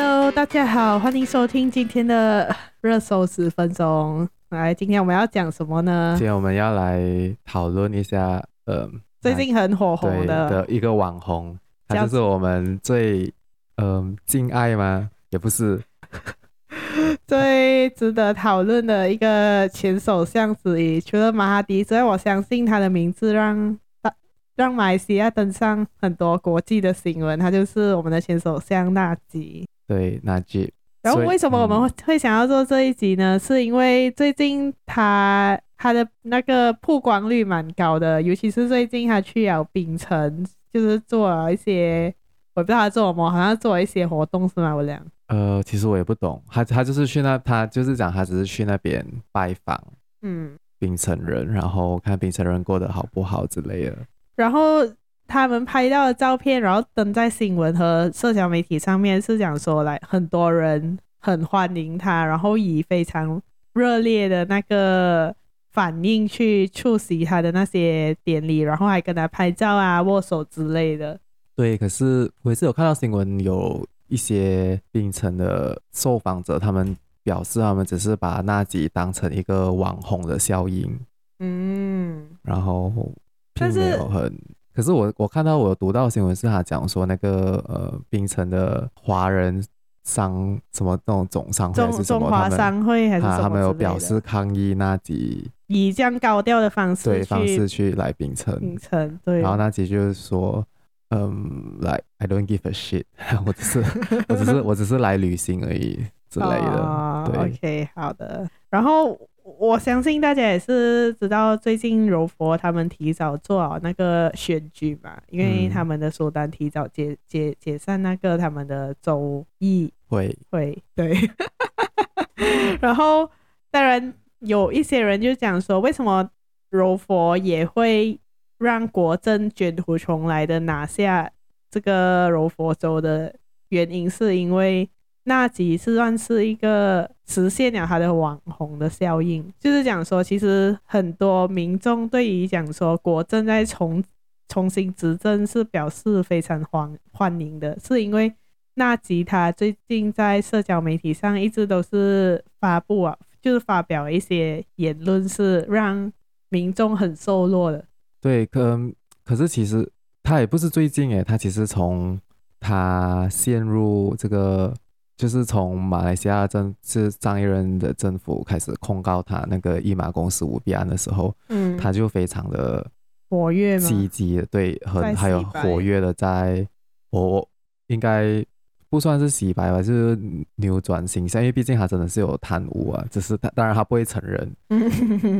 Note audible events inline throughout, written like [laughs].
Hello，大家好，欢迎收听今天的热搜十分钟。来，今天我们要讲什么呢？今天我们要来讨论一下，呃，最近很火红的的一个网红，他就是我们最嗯敬爱吗？也不是，[laughs] 最值得讨论的一个前首相之一。除了马哈迪之外，我相信他的名字让让马来西亚登上很多国际的新闻。他就是我们的前首相纳吉。对，那句。然后为什么我们会想要做这一集呢？嗯、是因为最近他他的那个曝光率蛮高的，尤其是最近他去了槟城，就是做了一些，我不知道他做什么，好像做了一些活动是吗？我俩。呃，其实我也不懂，他他就是去那，他就是讲他只是去那边拜访，嗯，槟城人，然后看槟城人过得好不好之类的。然后。他们拍到的照片，然后登在新闻和社交媒体上面，是讲说来很多人很欢迎他，然后以非常热烈的那个反应去出席他的那些典礼，然后还跟他拍照啊、握手之类的。对，可是我也是有看到新闻，有一些槟城的受访者，他们表示他们只是把纳吉当成一个网红的效应，嗯，然后并没有很。可是我我看到我读到新闻是他讲说那个呃冰城的华人商什么那种总商会还是什么中华商会还是什么他，他们有表示抗议那集以这样高调的方式对方式去来冰城。冰城对，然后那集就是说嗯来 I don't give a shit [laughs] 我只是我只是我只是来旅行而已之类的、[laughs] 哦、对。OK 好的。然后。我相信大家也是知道，最近柔佛他们提早做好那个选举嘛，因为他们的苏丹提早解解解散那个他们的州议会会对，[laughs] 然后当然有一些人就讲说，为什么柔佛也会让国政卷土重来的拿下这个柔佛州的原因，是因为。纳吉是算是一个实现了他的网红的效应，就是讲说，其实很多民众对于讲说国政在重重新执政是表示非常欢欢迎的，是因为纳吉他最近在社交媒体上一直都是发布啊，就是发表一些言论，是让民众很受落的。对，可可是其实他也不是最近诶，他其实从他陷入这个。就是从马来西亚政是上一任的政府开始控告他那个一马公司舞弊案的时候，嗯，他就非常的活跃，积极，对，很还有活跃的在，我我应该不算是洗白吧，就是扭转形象，因为毕竟他真的是有贪污啊，只是他当然他不会承认，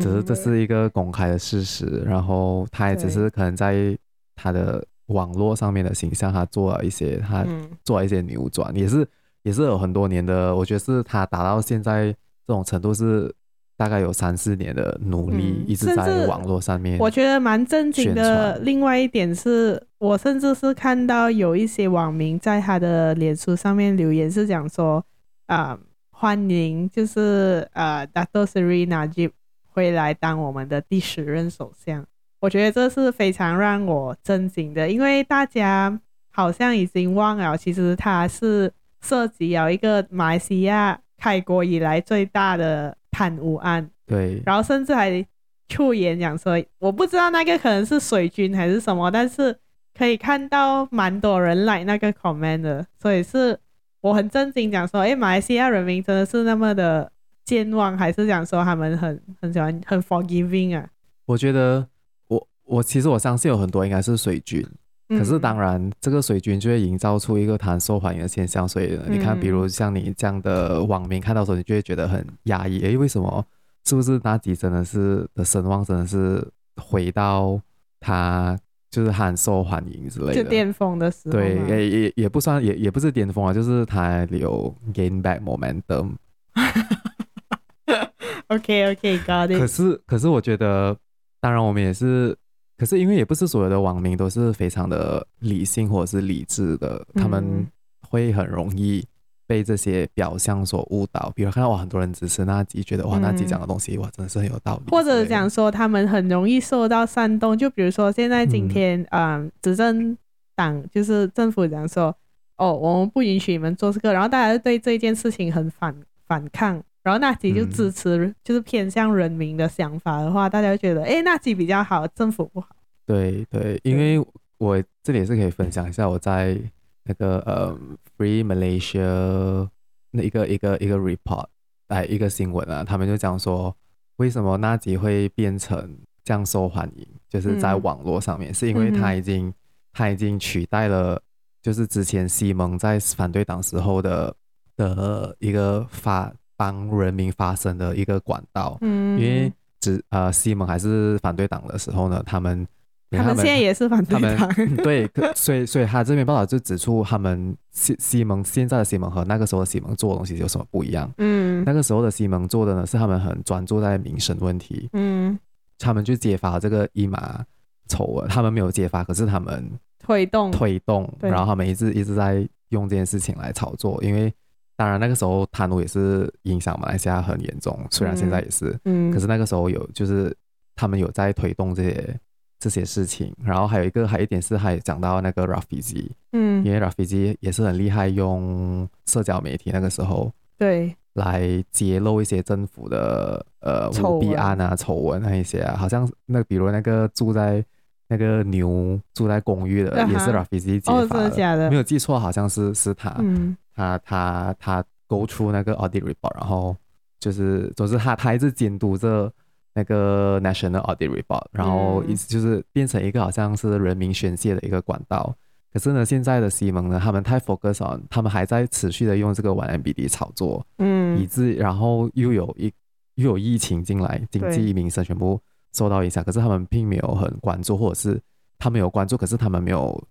只是这是一个公开的事实，然后他也只是可能在他的网络上面的形象，他做了一些，他做了一些扭转，也是。也是有很多年的，我觉得是他打到现在这种程度是大概有三四年的努力，一直在网络上面。我觉得蛮正经的。另外一点是我甚至是看到有一些网民在他的脸书上面留言，是讲说啊、呃，欢迎就是呃，Dato Seri Najib 回来当我们的第十任首相。我觉得这是非常让我震惊的，因为大家好像已经忘了，其实他是。涉及有一个马来西亚开国以来最大的贪污案，对，然后甚至还出言讲说，我不知道那个可能是水军还是什么，但是可以看到蛮多人来那个 comment 的，所以是我很震惊讲说，哎，马来西亚人民真的是那么的健忘，还是讲说他们很很喜欢很 forgiving 啊？我觉得我我其实我相信有很多应该是水军。可是当然，这个水军就会营造出一个他很受欢迎的现象。所以你看，比如像你这样的网民看到时候，你就会觉得很压抑。诶，为什么？是不是那吉真的是的声望真的是回到他就是很受欢迎之类的？就巅峰的时候。对，也也也不算，也也不是巅峰啊，就是他有 gain back momentum。[laughs] OK OK，got it。可是可是我觉得，当然我们也是。可是因为也不是所有的网民都是非常的理性或者是理智的，他们会很容易被这些表象所误导。比如看到哇，很多人支持纳吉，觉得哇，纳吉讲的东西哇，真的是很有道理。或者讲说他们很容易受到煽动，就比如说现在今天，嗯，执政党就是政府讲说，哦，我们不允许你们做这个，然后大家对这件事情很反反抗，然后纳吉就支持，嗯、就是偏向人民的想法的话，大家就觉得，哎，纳吉比较好，政府不好。对对，因为我这里也是可以分享一下，我在那个呃 Free Malaysia 那一个一个一个 report，哎，一个新闻啊，他们就讲说，为什么纳吉会变成这样受欢迎，就是在网络上面，嗯、是因为他已经、嗯、他已经取代了。就是之前西蒙在反对党时候的的一个发帮人民发声的一个管道，嗯，因为只呃西蒙还是反对党的时候呢，他们他们现在也是反对党，对，[laughs] 所以所以他这边报道就指出，他们西西蒙现在的西蒙和那个时候的西蒙做的东西有什么不一样？嗯，那个时候的西蒙做的呢是他们很专注在民生问题，嗯，他们就揭发这个伊马丑闻，他们没有揭发，可是他们。推动。推动，然后他们一直一直在用这件事情来炒作，因为当然那个时候贪污也是影响马来西亚很严重，虽然现在也是，嗯，可是那个时候有就是他们有在推动这些这些事情，然后还有一个还有一点是还讲到那个 Rafizi，嗯，因为 Rafizi 也是很厉害，用社交媒体那个时候对。来揭露一些政府的呃舞弊案啊丑闻那一些啊，好像那比如那个住在。那个牛住在公寓的也是 Rafizi 揭发的，没有记错，好像是是他，嗯、他他他勾出那个 audit report，然后就是总之他他一直监督着那个 national audit report，然后意思就是变成一个好像是人民宣泄的一个管道。可是呢，现在的西蒙呢，他们太 focus on，他们还在持续的用这个玩 MBD 炒作，嗯，以致然后又有一又有疫情进来，经济民生全部。受到影响，可是他们并没有很关注，或者是他们有关注，可是他们没有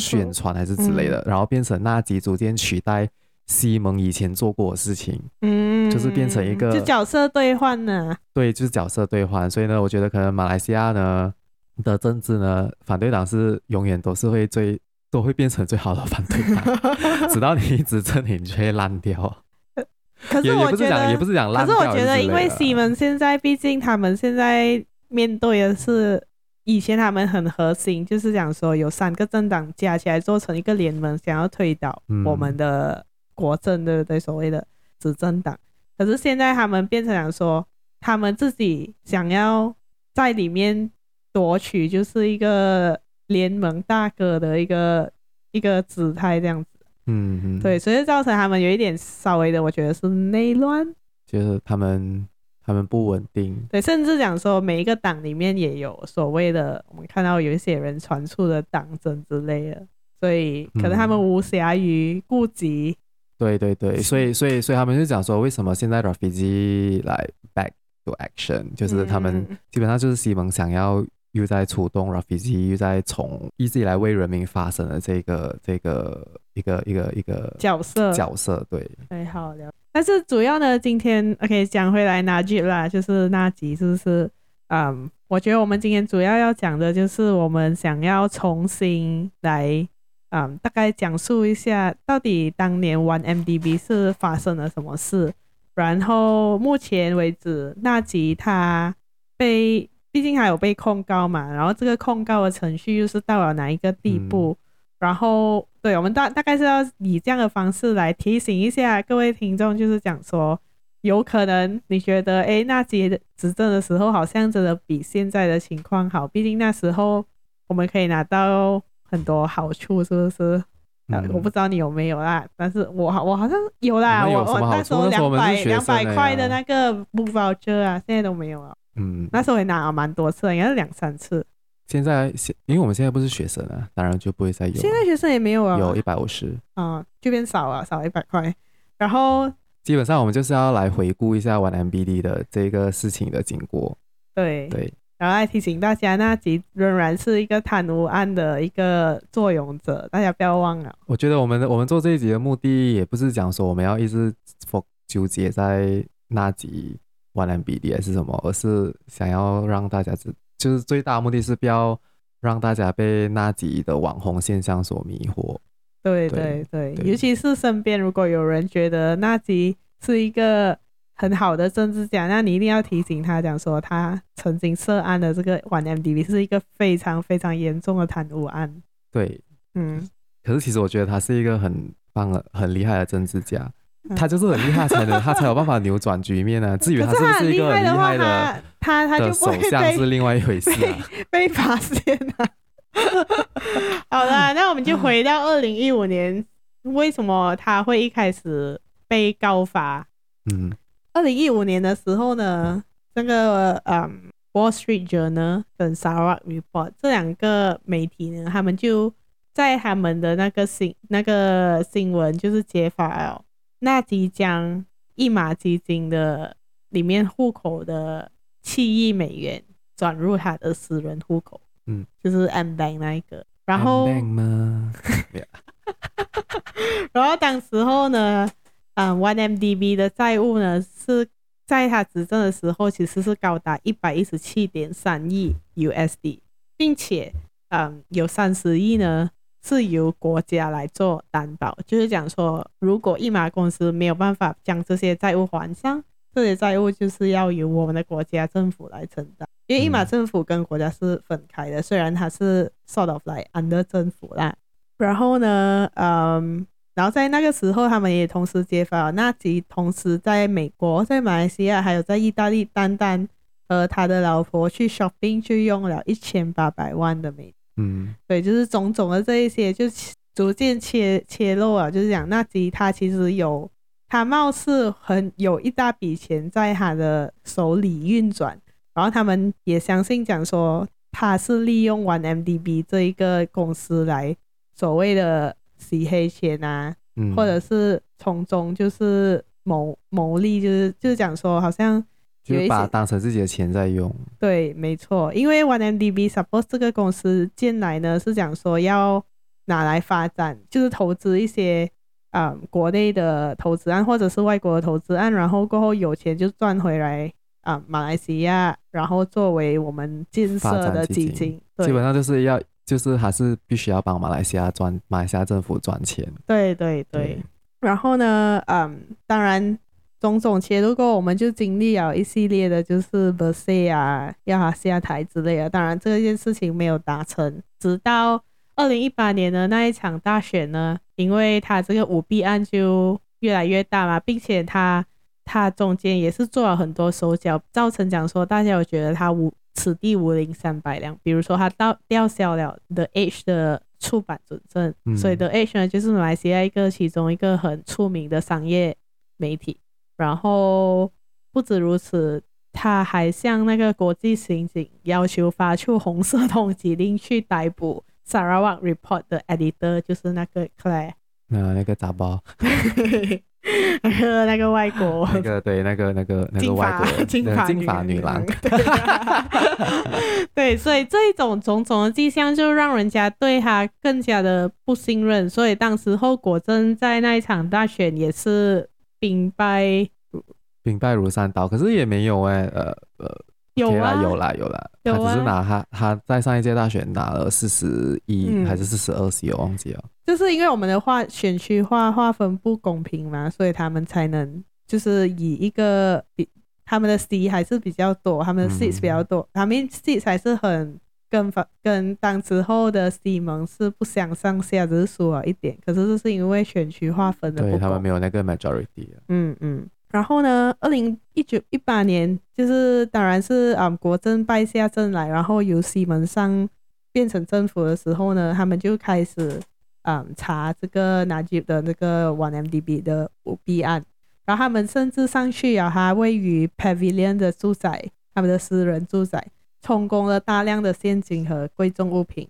宣传还是之类的，嗯、然后变成纳吉逐渐取代西蒙以前做过的事情，嗯，就是变成一个就角色兑换呢，对，就是角色兑换，所以呢，我觉得可能马来西亚呢的政治呢，反对党是永远都是会最都会变成最好的反对党，[laughs] 直到你一执政，你就会烂掉。可是我觉得也不是讲烂掉，可是我觉得因为西蒙现在毕竟他们现在。面对的是以前他们很核心，就是讲说有三个政党加起来做成一个联盟，想要推倒我们的国政，对不对？所谓的执政党。可是现在他们变成讲说，他们自己想要在里面夺取，就是一个联盟大哥的一个一个姿态，这样子。嗯嗯。对，所以造成他们有一点稍微的，我觉得是内乱。就是他们。他们不稳定，对，甚至讲说每一个党里面也有所谓的，我们看到有一些人传出的党争之类的，所以可能他们无暇于顾及、嗯。对对对，所以所以所以他们就讲说，为什么现在 Rafizi 来 back to action，就是他们基本上就是西蒙想要又在出动 Rafizi，又在从一直以来为人民发声的这个这个一个一个一个角色角色，对，太好聊。但是主要呢，今天 OK 讲回来那吉啦，就是那集，是不是？嗯，我觉得我们今天主要要讲的就是我们想要重新来，嗯，大概讲述一下到底当年玩 MDB 是发生了什么事，然后目前为止那吉他被，毕竟还有被控告嘛，然后这个控告的程序又是到了哪一个地步？嗯然后，对，我们大大概是要以这样的方式来提醒一下各位听众，就是讲说，有可能你觉得，哎，纳吉执政的时候好像真的比现在的情况好，毕竟那时候我们可以拿到很多好处，是不是？嗯、啊，我不知道你有没有啦，但是我好我好像有啦，我我那时候两百两百块的那个 book voucher 啊，现在都没有了。嗯，那时候也拿了蛮多次，应该是两三次。现在现，因为我们现在不是学生啊，当然就不会再有。现在学生也没有啊，有一百五十，啊，就变少了，少了一百块。然后基本上我们就是要来回顾一下玩 MBD 的这个事情的经过。对对，然后来提醒大家，那集仍然是一个贪污案的一个作俑者，大家不要忘了。我觉得我们我们做这一集的目的，也不是讲说我们要一直纠结在纳吉玩 MBD 还是什么，而是想要让大家知。就是最大的目的是不要让大家被纳吉的网红现象所迷惑。对对对，对，尤其是身边如果有人觉得那吉是一个很好的政治家，那你一定要提醒他讲说，他曾经涉案的这个玩 M D B 是一个非常非常严重的贪污案。对，嗯，可是其实我觉得他是一个很棒的、很厉害的政治家。他就是很厉害，才能他才有办法扭转局面呢、啊。[laughs] 至于他是不是一个很厉害的，他他就首相是另外一回事啊。被 [laughs] 发现了。[laughs] 好了，那我们就回到二零一五年，为什么他会一开始被告发？嗯，二零一五年的时候呢，这个嗯《Wall Street Journal》跟《Sarawak Report》这两个媒体呢，他们就在他们的那个新那个新闻就是揭发了。纳吉将一马基金的里面户口的七亿美元转入他的私人户口，嗯，就是 AmBank 那一个，然后，[laughs] 然后当时候呢，嗯，1MDB 的债务呢是在他执政的时候，其实是高达一百一十七点三亿 USD，并且，嗯，有三十亿呢。是由国家来做担保，就是讲说，如果一马公司没有办法将这些债务还上，这些债务就是要由我们的国家政府来承担。因为一马政府跟国家是分开的，虽然它是 sort of like under 政府啦。然后呢，嗯，然后在那个时候，他们也同时揭发了，纳吉同时在美国、在马来西亚还有在意大利，单单和他的老婆去 shopping 就用了一千八百万的美。嗯，对，就是种种的这一些，就逐渐切切露啊，就是讲那吉他其实有，他貌似很有一大笔钱在他的手里运转，然后他们也相信讲说他是利用 One MDB 这一个公司来所谓的洗黑钱啊，嗯、或者是从中就是谋牟利，就是就是讲说好像。就把它当成自己的钱在用。对，没错，因为 OneMDB suppose 这个公司进来呢，是讲说要拿来发展，就是投资一些啊、嗯、国内的投资案或者是外国的投资案，然后过后有钱就赚回来啊、嗯、马来西亚，然后作为我们建设的基金。基金基本上就是要，就是还是必须要帮马来西亚赚，马来西亚政府赚钱。对对对，对然后呢，嗯，当然。种种切入过，我们就经历了一系列的，就是 Bersih 啊，要他下台之类的。当然，这件事情没有达成。直到二零一八年的那一场大选呢，因为他这个舞弊案就越来越大嘛，并且他他中间也是做了很多手脚，造成讲说大家有觉得他无此地无银三百两。比如说他到吊销了 The Age 的出版准证，嗯、所以 The Age 呢就是马来西亚一个其中一个很出名的商业媒体。然后不止如此，他还向那个国际刑警要求发出红色通缉令去逮捕 Sarawak Report 的 editor，就是那个 Claire，那那个杂包，[laughs] 那个那个外国，[laughs] 那个对，那个那个那个外国金发金发女郎，[laughs] 对，所以这一种种种的迹象就让人家对他更加的不信任，所以当时候果真在那一场大选也是。兵败如兵败如山倒，可是也没有哎、欸，呃呃，有啦、啊、有啦有啦，他只是拿他他在上一届大选拿了四十一还是四十二席，我忘记了。就是因为我们的划选区划划分不公平嘛，所以他们才能就是以一个比他们的 C 还是比较多，他们的 seats 比较多，嗯、他们 seats 还是很跟方跟当时候的西蒙是不相上下，只是输了一点。可是这是因为选区划分的不，对他们没有那个 majority。嗯嗯。然后呢，二零一九一八年，就是当然是啊、嗯，国阵败下阵来，然后由西蒙上变成政府的时候呢，他们就开始啊、嗯、查这个拿吉的那个 One MDB 的舞弊案，然后他们甚至上去啊，他位于 Pavilion 的住宅，他们的私人住宅。充公了大量的现金和贵重物品，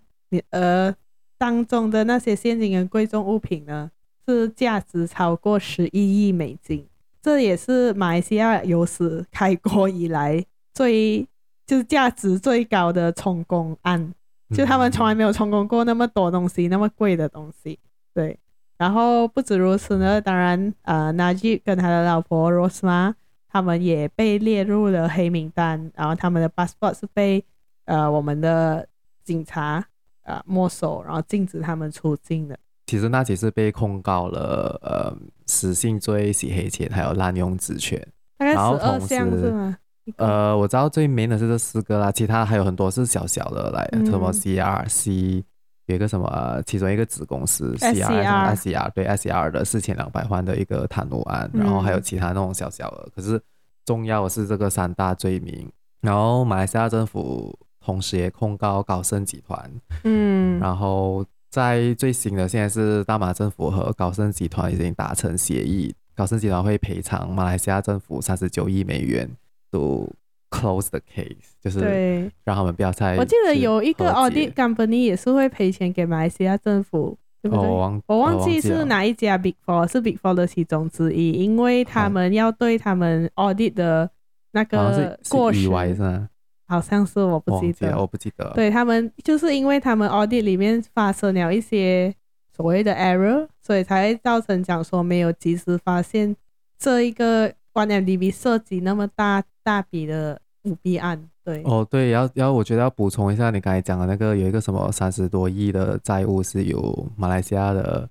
而当中的那些现金跟贵重物品呢，是价值超过十一亿美金，这也是马来西亚有史开国以来最就是价值最高的充公案，就他们从来没有充公过那么多东西，那么贵的东西。对，然后不止如此呢，当然，呃，纳吉跟他的老婆 Rosmah。他们也被列入了黑名单，然后他们的 passport 是被呃我们的警察呃没收，然后禁止他们出境的。其实纳吉是被控告了呃失信罪、洗黑钱，还有滥用职权。大概十二项是吗？呃，我知道最 main 的是这四个啦，其他还有很多是小小的来，什么 CRC 有一个什么，其中一个子公司 SCR，SCR 对 SCR 的四千两百万的一个贪污案，然后还有其他那种小小的，可是重要的是这个三大罪名。然后马来西亚政府同时也控告高盛集团，嗯，然后在最新的现在是大马政府和高盛集团已经达成协议，高盛集团会赔偿马来西亚政府三十九亿美元，都 close the case，就是对让他们不要再。我记得有一个 audit company 也是会赔钱给马来西亚政府，对不对？哦、我忘记是哪一家 Big Four，是 Big Four 的其中之一，因为他们要对他们 audit 的。那个过失是好像是我不记得，我不记得。对他们，就是因为他们 audit 里面发生了一些所谓的 error，所以才会造成讲说没有及时发现这一个 1MDB 涉及那么大大笔的舞弊案。对，哦对，要要我觉得要补充一下，你刚才讲的那个有一个什么三十多亿的债务是由马来西亚的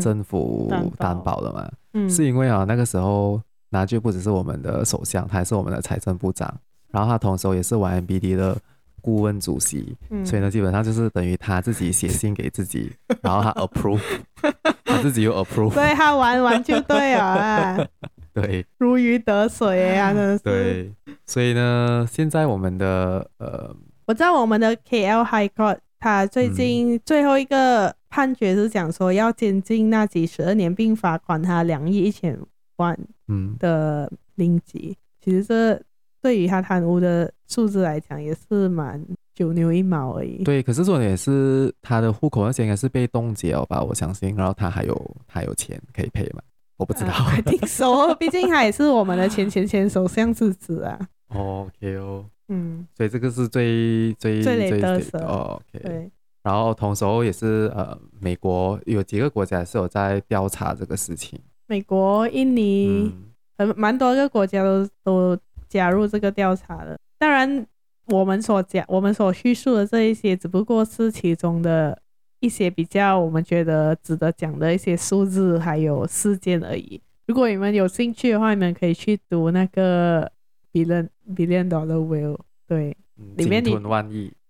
政府担保的嘛？嗯，是因为啊那个时候。拿就不只是我们的首相，他还是我们的财政部长，然后他同时也是 1MDB 的顾问主席，嗯、所以呢，基本上就是等于他自己写信给自己，[laughs] 然后他 approve，[laughs] 他自己又 approve，所以他玩玩就对了，[laughs] 对，如鱼得水啊，真的是。对，所以呢，现在我们的呃，我知道我们的 KL High Court，他最近最后一个判决是讲说要监禁纳吉十二年，并罚款他两亿一千万。嗯。的零级，其实这对于他贪污的数字来讲也是蛮九牛一毛而已。对，可是重点是他的户口那些应该是被冻结了吧？我相信，然后他还有他有钱可以赔嘛？我不知道，我听说，[laughs] 毕竟他也是我们的前前前首相之子啊。哦，OK 哦，嗯，所以这个是最最最雷得的哦，OK。对，然后同时也是呃，美国有几个国家是有在调查这个事情。美国、印尼，很蛮多个国家都都加入这个调查的。当然，我们所讲、我们所叙述的这一些，只不过是其中的一些比较我们觉得值得讲的一些数字还有事件而已。如果你们有兴趣的话，你们可以去读那个 Billion Billion Dollar Whale，对，里面你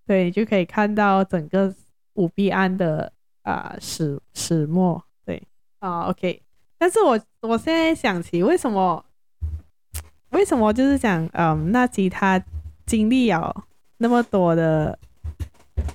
对，你就可以看到整个舞弊案的啊、呃、始始末。对啊，OK。但是我我现在想起，为什么为什么就是讲，嗯，纳吉他经历了那么多的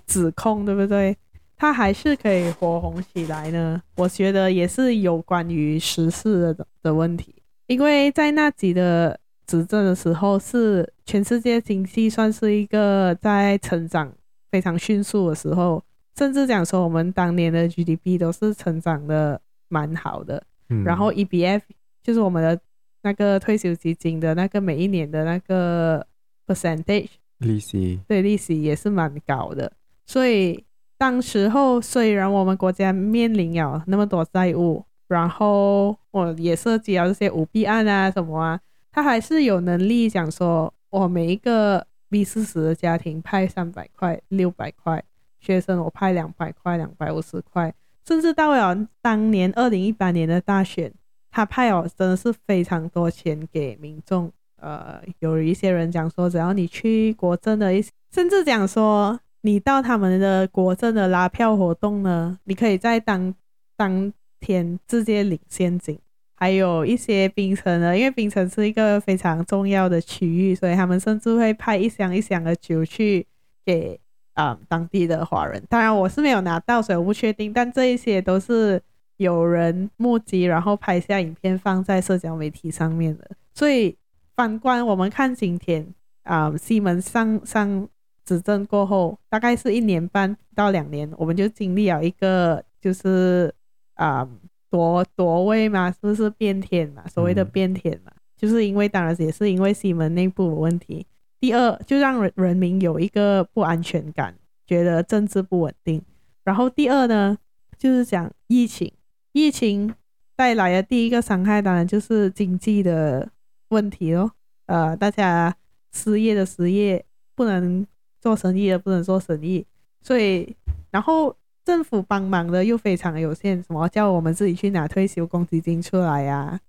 指控，对不对？他还是可以火红起来呢？我觉得也是有关于时事的的问题，因为在纳吉的执政的时候，是全世界经济算是一个在成长非常迅速的时候，甚至讲说我们当年的 GDP 都是成长的蛮好的。然后 EBF 就是我们的那个退休基金的那个每一年的那个 percentage 利息，对，利息也是蛮高的。所以当时候虽然我们国家面临了那么多债务，然后我也涉及了这些舞弊案啊什么啊，他还是有能力讲说，我每一个 B 四十的家庭派三百块、六百块，学生我派两百块、两百五十块。甚至到了当年二零一八年的大选，他派哦真的是非常多钱给民众。呃，有一些人讲说，只要你去国政的一，甚至讲说你到他们的国政的拉票活动呢，你可以在当当天直接领现金。还有一些槟城呢，因为槟城是一个非常重要的区域，所以他们甚至会派一箱一箱的酒去给。啊、嗯，当地的华人，当然我是没有拿到，所以我不确定。但这一些都是有人目击，然后拍下影片放在社交媒体上面的。所以反观我们看今天，啊、嗯，西门上上执政过后，大概是一年半到两年，我们就经历了一个就是啊、嗯、夺夺位嘛，是不是变天嘛？所谓的变天嘛，嗯、就是因为当然也是因为西门内部的问题。第二，就让人人民有一个不安全感，觉得政治不稳定。然后第二呢，就是讲疫情，疫情带来的第一个伤害，当然就是经济的问题咯。呃，大家失业的失业，不能做生意的不能做生意，所以然后政府帮忙的又非常的有限，什么叫我们自己去拿退休公积金出来呀？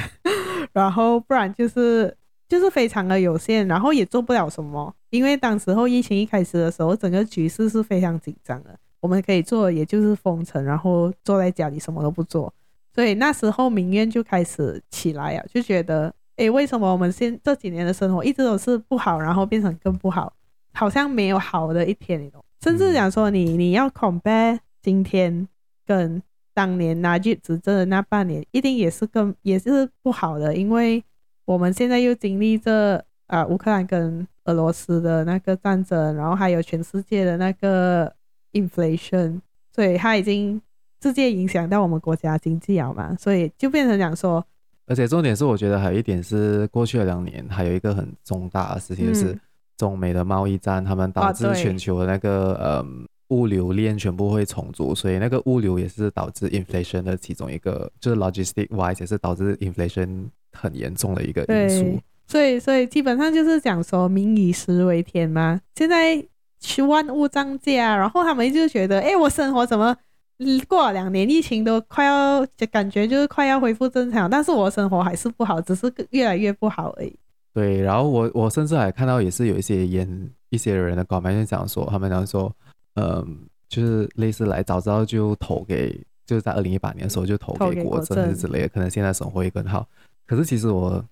[laughs] 然后不然就是。就是非常的有限，然后也做不了什么，因为当时候疫情一开始的时候，整个局势是非常紧张的。我们可以做，也就是封城，然后坐在家里什么都不做。所以那时候民怨就开始起来啊，就觉得，诶，为什么我们现这几年的生活一直都是不好，然后变成更不好，好像没有好的一天，你懂？甚至讲说你你要 compare 今天跟当年拿去执政的那半年，一定也是更也是不好的，因为我们现在又经历这啊乌克兰跟俄罗斯的那个战争，然后还有全世界的那个 inflation，所以它已经。直接影响到我们国家经济了嘛，所以就变成讲说，而且重点是，我觉得还有一点是，过去的两年还有一个很重大的事情，就是中美的贸易战，他们导致全球的那个呃物流链全部会重组，所以那个物流也是导致 inflation 的其中一个，就是 logistic wise 也是导致 inflation 很严重的一个因素。所以，所以基本上就是讲说，民以食为天嘛，现在去万物涨价，然后他们就觉得，哎，我生活怎么？过了两年，疫情都快要，就感觉就是快要恢复正常，但是我生活还是不好，只是越来越不好而已。对，然后我我甚至还看到也是有一些演一些人的稿面就讲说，他们讲说，嗯，就是类似来早知道就投给，就是在二零一八年的时候就投给国政之类的，可能现在生活会更好。可是其实我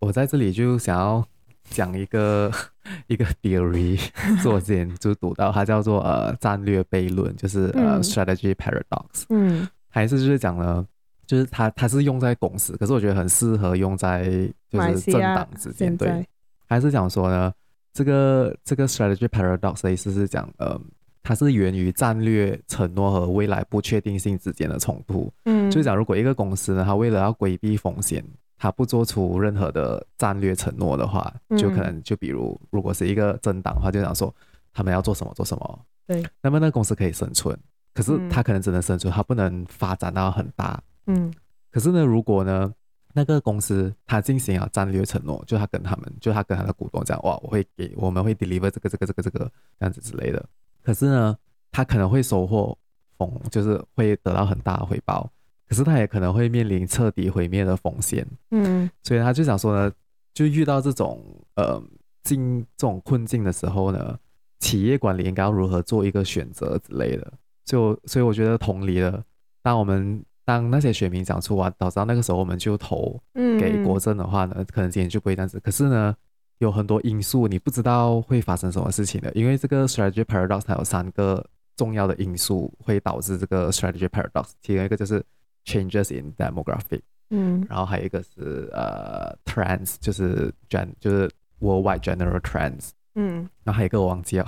我在这里就想要。讲一个 [laughs] 一个 theory，做之前就读到它叫做呃战略悖论，就是呃 strategy paradox。嗯，还是就是讲呢，就是它它是用在公司，可是我觉得很适合用在就是政党之间。对，还是讲说呢，这个这个 strategy paradox 的意思是讲呃，它是源于战略承诺和未来不确定性之间的冲突。嗯，就是讲如果一个公司呢，它为了要规避风险。他不做出任何的战略承诺的话，就可能就比如，如果是一个政党的话，就想说他们要做什么做什么。对，那么那个公司可以生存，可是他可能只能生存，他不能发展到很大。嗯。可是呢，如果呢，那个公司他进行了战略承诺，就他跟他们，就他跟他的股东讲，哇，我会给，我们会 deliver 这个这个这个这个这样子之类的。可是呢，他可能会收获丰，就是会得到很大的回报。可是他也可能会面临彻底毁灭的风险，嗯，所以他就想说呢，就遇到这种呃境这种困境的时候呢，企业管理应该要如何做一个选择之类的，就所以我觉得同理了，当我们当那些选民讲出啊，早知道那个时候我们就投给国政的话呢，嗯、可能今天就不会这样子。可是呢，有很多因素你不知道会发生什么事情的，因为这个 strategy paradox 它有三个重要的因素会导致这个 strategy paradox，其中一个就是。Changes in demographic，嗯，然后还有一个是呃，trends，就是 gen，就是 worldwide general trends，嗯，然后还有一个我忘记了，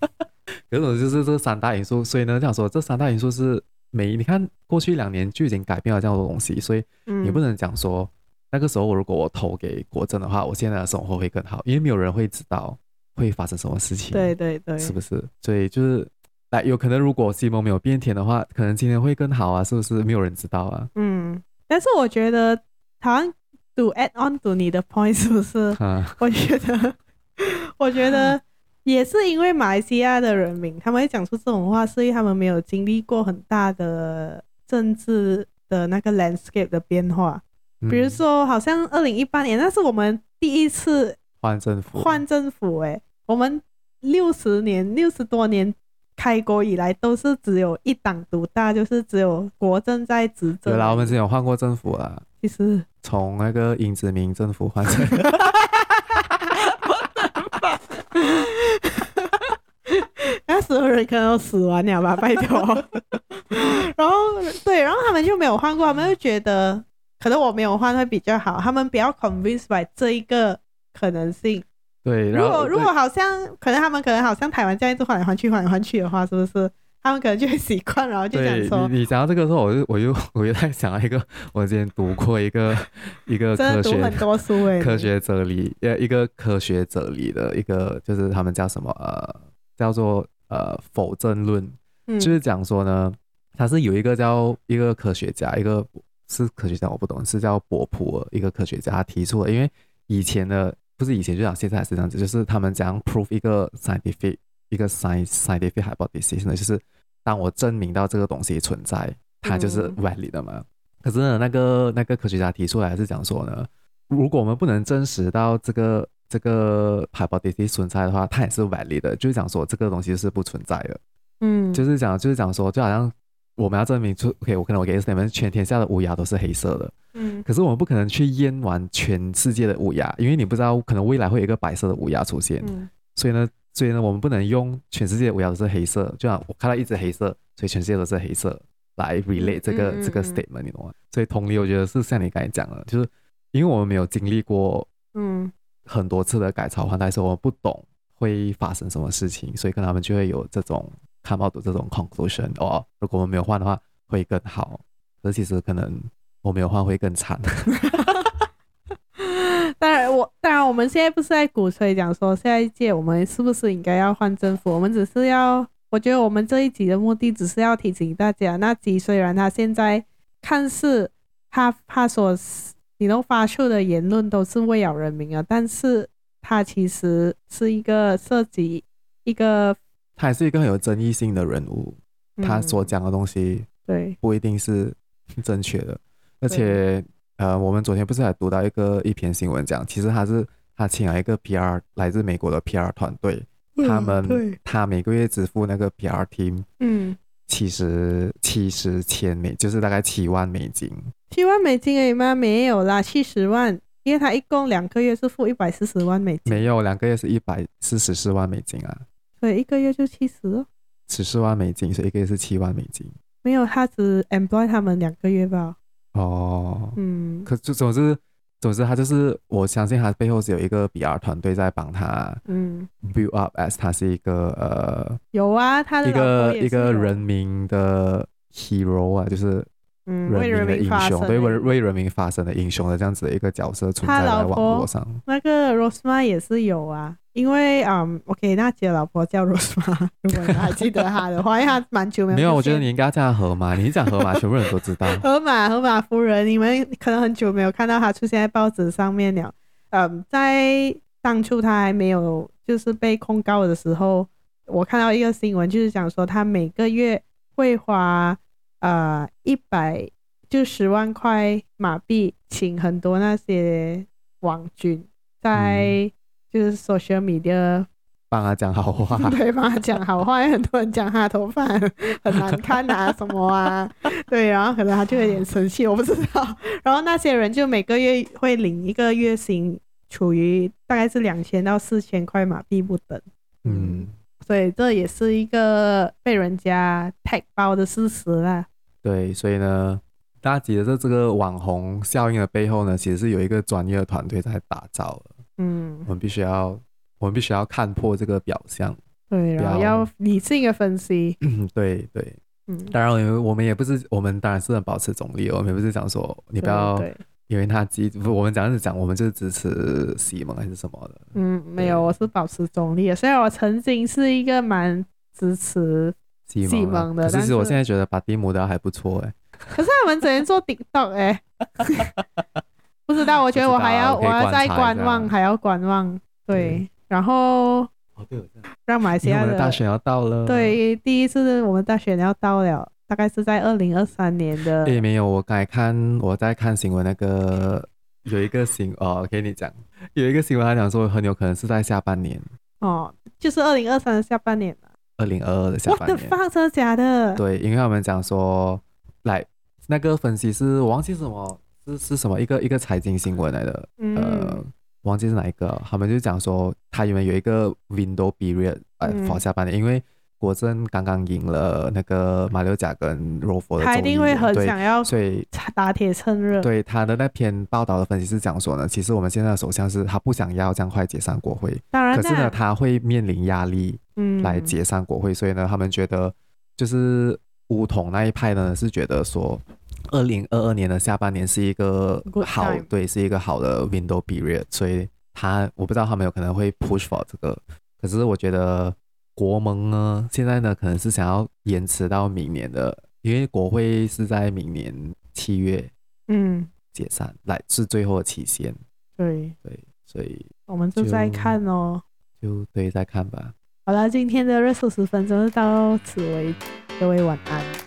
[laughs] 有种就是这三大因素，所以呢，这样说这三大因素是每你看过去两年就已经改变了这样的东西，所以你不能讲说那个时候如果我投给国政的话，我现在的生活会更好，因为没有人会知道会发生什么事情，对对对，是不是？所以就是。有可能，如果西蒙没有变甜的话，可能今天会更好啊，是不是？没有人知道啊。嗯，但是我觉得，好像 to add on to 你的 point 是不是？[laughs] 啊、我觉得，[laughs] 我觉得也是因为马来西亚的人民，他们会讲出这种话，是因为他们没有经历过很大的政治的那个 landscape 的变化。比如说，好像二零一八年，那是我们第一次换政府，换政府。哎，我们六十年，六十多年。开国以来都是只有一党独大，就是只有国政在执政。对啦，我们之前有换过政府啊。其实从那个英殖民政府换成，[laughs] 那时候人可能都死完了吧？拜托。[laughs] 然后对，然后他们就没有换过，他们就觉得可能我没有换会比较好，他们比较 convinced by 这一个可能性。对，如果如果好像可能他们可能好像台湾这样一直换来换去换来换去的话，是不是？他们可能就会习惯，然后就想说，你讲到这个时候，我就我又我又在想到一个，我之前读过一个一个 [laughs] 科学很多书诶科学哲理呃一个科学哲理的一个就是他们叫什么呃叫做呃否证论，嗯、就是讲说呢，他是有一个叫一个科学家，一个是科学家我不懂，是叫波普尔一个科学家他提出了，因为以前的。不是以前就讲，现在还是这样子，就是他们讲 prove 一个 scientific 一个 science scientific hypothesis 呢，就是当我证明到这个东西存在，它就是 valid 的嘛。嗯、可是呢，那个那个科学家提出来是讲说呢，如果我们不能证实到这个这个 hypothesis 存在的话，它也是 valid 的，就是讲说这个东西是不存在的。嗯，就是讲就是讲说，就好像我们要证明出，OK，我可能我给你们全天下的乌鸦都是黑色的，嗯，可是我们不可能去验完全世界的乌鸦，因为你不知道可能未来会有一个白色的乌鸦出现，嗯，所以呢，所以呢，我们不能用全世界的乌鸦都是黑色，就像我看到一只黑色，所以全世界都是黑色来 relate 这个、嗯、这个 statement，你懂吗？所以同理，我觉得是像你刚才讲的，就是因为我们没有经历过，嗯，很多次的改朝换代，所以我们不懂会发生什么事情，所以跟他们就会有这种。看到的这种 conclusion 哦，如果我们没有换的话会更好，可是其实可能我没有换会更惨。[laughs] 当然我当然我们现在不是在鼓吹讲说下一届我们是不是应该要换政府，我们只是要，我觉得我们这一集的目的只是要提醒大家，那集虽然他现在看似他他所你都发出的言论都是为了人民啊，但是他其实是一个涉及一个。他还是一个很有争议性的人物，嗯、他所讲的东西对。不一定是正确的，而且呃，我们昨天不是还读到一个一篇新闻讲，其实他是他请了一个 PR 来自美国的 PR 团队，嗯、他们他每个月支付那个 PR team 嗯。七十七十千美，就是大概七万美金，七万美金而已吗？没有啦，七十万，因为他一共两个月是付一百四十万美金，没有两个月是一百四十四万美金啊。对，一个月就七十，十四万美金，所以一个月是七万美金。没有，他只 employ 他们两个月吧。哦，嗯，可就总之，总之他就是，我相信他背后是有一个 BR 团队在帮他，嗯，build up as 他是一个呃，有啊，他的一个一个人民的 hero 啊，就是嗯，为人民的英雄，对，为为人民发声的英雄的这样子的一个角色存在在网络上。那个 Rosmah 也是有啊。因为嗯，OK，那姐老婆叫罗斯玛，如果你还记得她的话，因为她蛮久没有。没有，我觉得你应该叫她河马。你一讲河马，[laughs] 全部人都知道。河马，河马夫人，你们可能很久没有看到她出现在报纸上面了。嗯，在当初她还没有就是被控告的时候，我看到一个新闻，就是讲说她每个月会花呃一百就十万块马币，请很多那些网军在。嗯就是 social media [laughs] 帮他讲好话，[laughs] 对，帮他讲好话。很多人讲他的头发很难看啊，什么啊，[laughs] 对，然后可能他就有点生气，我不知道。然后那些人就每个月会领一个月薪，处于大概是两千到四千块马币不等。嗯，所以这也是一个被人家 tag 包的事实啦。对，所以呢，大家记得这这个网红效应的背后呢，其实是有一个专业的团队在打造的。嗯，我们必须要，我们必须要看破这个表象，对，然后要理性的分析。[clears throat] 嗯，对对，嗯，当然，因为我们也不是，我们当然是很保持中立，我们也不是讲说你不要，因为他基，我们讲是讲，我们就是支持西蒙还是什么的。嗯，没有，我是保持中立的，虽然我曾经是一个蛮支持西蒙的，可是我现在觉得巴蒂姆的还不错哎。[laughs] 可是他们只能做 TikTok 哎。[laughs] 不知道，我觉得我还要，我要再观望，还要观望。对，然后哦对，让马来西亚的大选要到了。对，第一次我们大选要到了，大概是在二零二三年的。诶，没有，我刚才看我在看新闻，那个有一个新哦，我给你讲，有一个新闻，他讲说很有可能是在下半年。哦，就是二零二三的下半年二零二二的下半年。我的真的假的？对，因为他们讲说，来那个分析师，我忘记什么。是是什么一个一个财经新闻来的？嗯、呃，忘记是哪一个。他们就讲说，他因为有一个 window period，呃，放下半年，因为国政刚刚赢了那个马六甲跟柔佛的，他一定会很想要，所以打铁趁热。对他的那篇报道的分析是讲说呢，其实我们现在的首相是他不想要这样快解散国会，当然，可是呢，他会面临压力，嗯，来解散国会，嗯、所以呢，他们觉得就是乌统那一派呢是觉得说。二零二二年的下半年是一个好，对，是一个好的 window period，所以他我不知道他们有可能会 push for 这个，可是我觉得国盟呢，现在呢可能是想要延迟到明年的，因为国会是在明年七月，嗯，解散，来是最后的期限，对。对，所以我们就在看哦，就对，再看吧。好了，今天的热搜十分钟就到此为止，各位晚安。